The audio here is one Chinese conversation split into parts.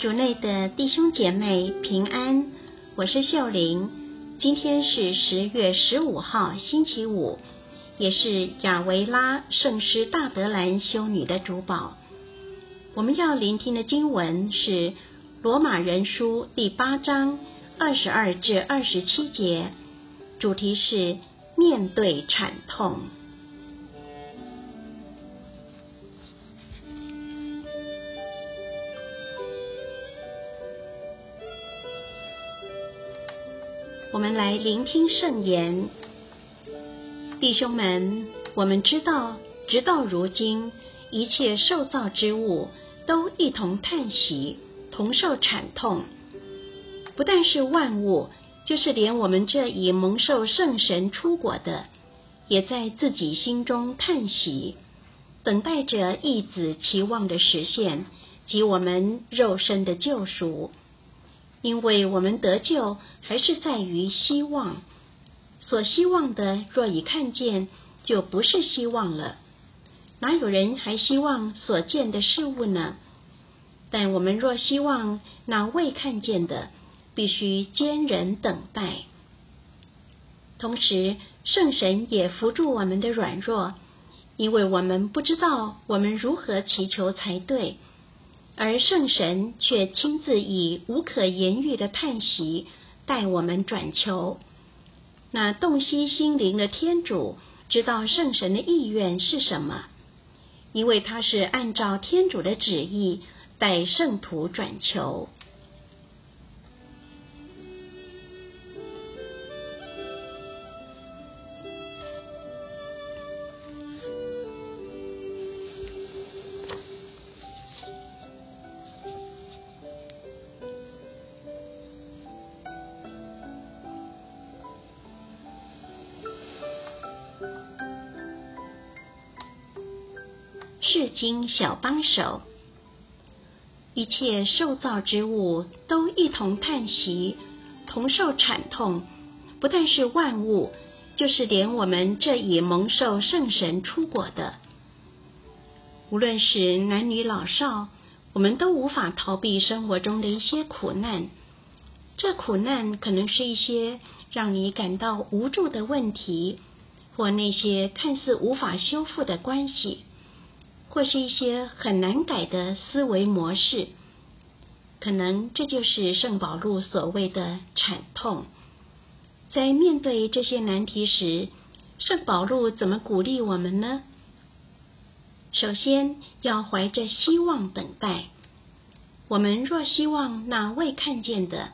主内的弟兄姐妹平安，我是秀玲。今天是十月十五号，星期五，也是亚维拉圣师大德兰修女的主保。我们要聆听的经文是罗马人书第八章二十二至二十七节，主题是面对惨痛。我们来聆听圣言，弟兄们，我们知道，直到如今，一切受造之物都一同叹息，同受惨痛。不但是万物，就是连我们这已蒙受圣神出果的，也在自己心中叹息，等待着义子期望的实现及我们肉身的救赎。因为我们得救，还是在于希望。所希望的，若已看见，就不是希望了。哪有人还希望所见的事物呢？但我们若希望那未看见的，必须坚忍等待。同时，圣神也扶助我们的软弱，因为我们不知道我们如何祈求才对。而圣神却亲自以无可言喻的叹息带我们转求。那洞悉心灵的天主知道圣神的意愿是什么，因为他是按照天主的旨意带圣徒转求。世经小帮手，一切受造之物都一同叹息，同受惨痛。不但是万物，就是连我们这已蒙受圣神出果的，无论是男女老少，我们都无法逃避生活中的一些苦难。这苦难可能是一些让你感到无助的问题，或那些看似无法修复的关系。或是一些很难改的思维模式，可能这就是圣保禄所谓的惨痛。在面对这些难题时，圣保禄怎么鼓励我们呢？首先要怀着希望等待。我们若希望那未看见的，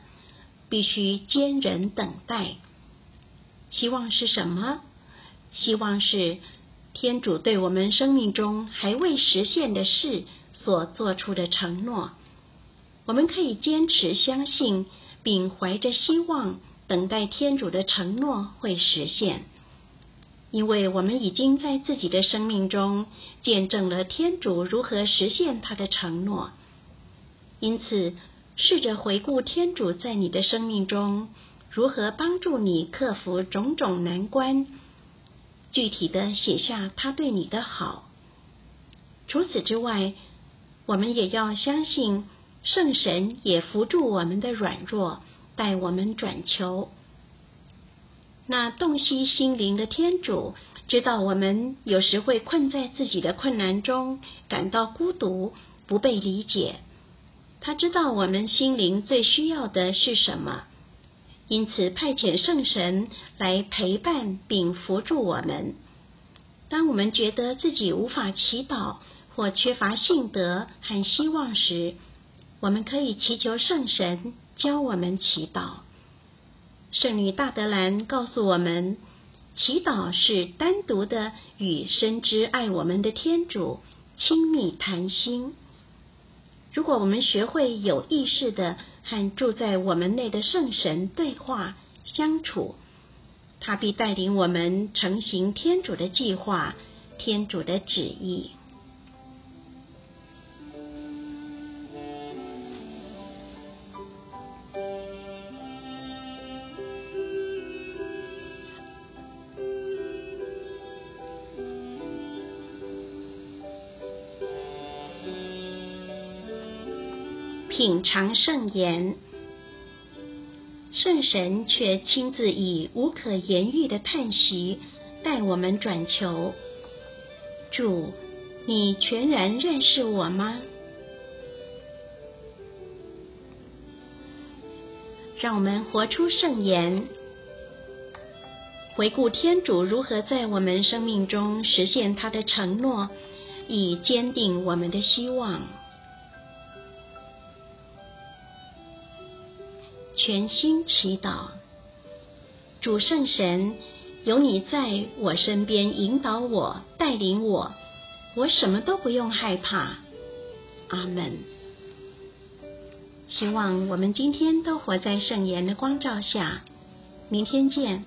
必须坚忍等待。希望是什么？希望是。天主对我们生命中还未实现的事所做出的承诺，我们可以坚持相信，并怀着希望等待天主的承诺会实现，因为我们已经在自己的生命中见证了天主如何实现他的承诺。因此，试着回顾天主在你的生命中如何帮助你克服种种难关。具体的写下他对你的好。除此之外，我们也要相信圣神也扶助我们的软弱，带我们转求。那洞悉心灵的天主知道我们有时会困在自己的困难中，感到孤独，不被理解。他知道我们心灵最需要的是什么。因此，派遣圣神来陪伴并扶助我们。当我们觉得自己无法祈祷或缺乏信德和希望时，我们可以祈求圣神教我们祈祷。圣女大德兰告诉我们，祈祷是单独的与深知爱我们的天主亲密谈心。如果我们学会有意识的。和住在我们内的圣神对话相处，他必带领我们成行天主的计划、天主的旨意。品尝圣言。圣神却亲自以无可言喻的叹息带我们转求：主，你全然认识我吗？让我们活出圣言，回顾天主如何在我们生命中实现他的承诺，以坚定我们的希望。全心祈祷，主圣神，有你在我身边引导我、带领我，我什么都不用害怕。阿门。希望我们今天都活在圣言的光照下，明天见。